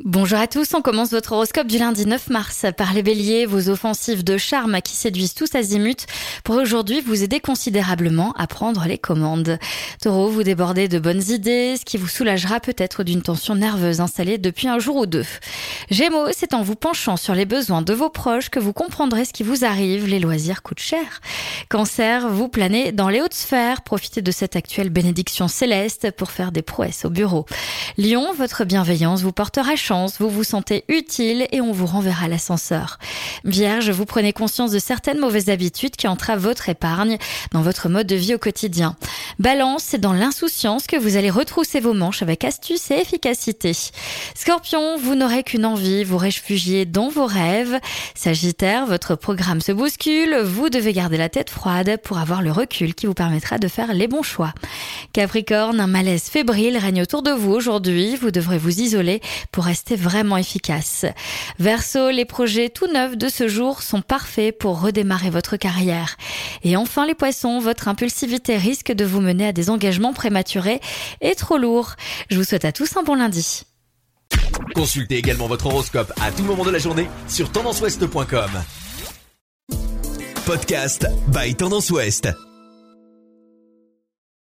Bonjour à tous, on commence votre horoscope du lundi 9 mars par les béliers, vos offensives de charme qui séduisent tous azimuts pour aujourd'hui vous aider considérablement à prendre les commandes. Taureau, vous débordez de bonnes idées, ce qui vous soulagera peut-être d'une tension nerveuse installée depuis un jour ou deux. Gémeaux, c'est en vous penchant sur les besoins de vos proches que vous comprendrez ce qui vous arrive, les loisirs coûtent cher. Cancer, vous planez dans les hautes sphères, profitez de cette actuelle bénédiction céleste pour faire des prouesses au bureau. Lion, votre bienveillance vous portera chance vous vous sentez utile et on vous renverra l'ascenseur. Vierge, vous prenez conscience de certaines mauvaises habitudes qui entravent votre épargne dans votre mode de vie au quotidien. Balance, c'est dans l'insouciance que vous allez retrousser vos manches avec astuce et efficacité. Scorpion, vous n'aurez qu'une envie, vous réfugier dans vos rêves. Sagittaire, votre programme se bouscule, vous devez garder la tête froide pour avoir le recul qui vous permettra de faire les bons choix. Capricorne, un malaise fébrile règne autour de vous aujourd'hui, vous devrez vous isoler pour rester vraiment efficace. Verso, les projets tout neufs de ce jour sont parfaits pour redémarrer votre carrière. Et enfin les poissons, votre impulsivité risque de vous mener à des engagements prématurés et trop lourds. Je vous souhaite à tous un bon lundi. Consultez également votre horoscope à tout moment de la journée sur tendanceouest.com. Podcast by Tendance Ouest.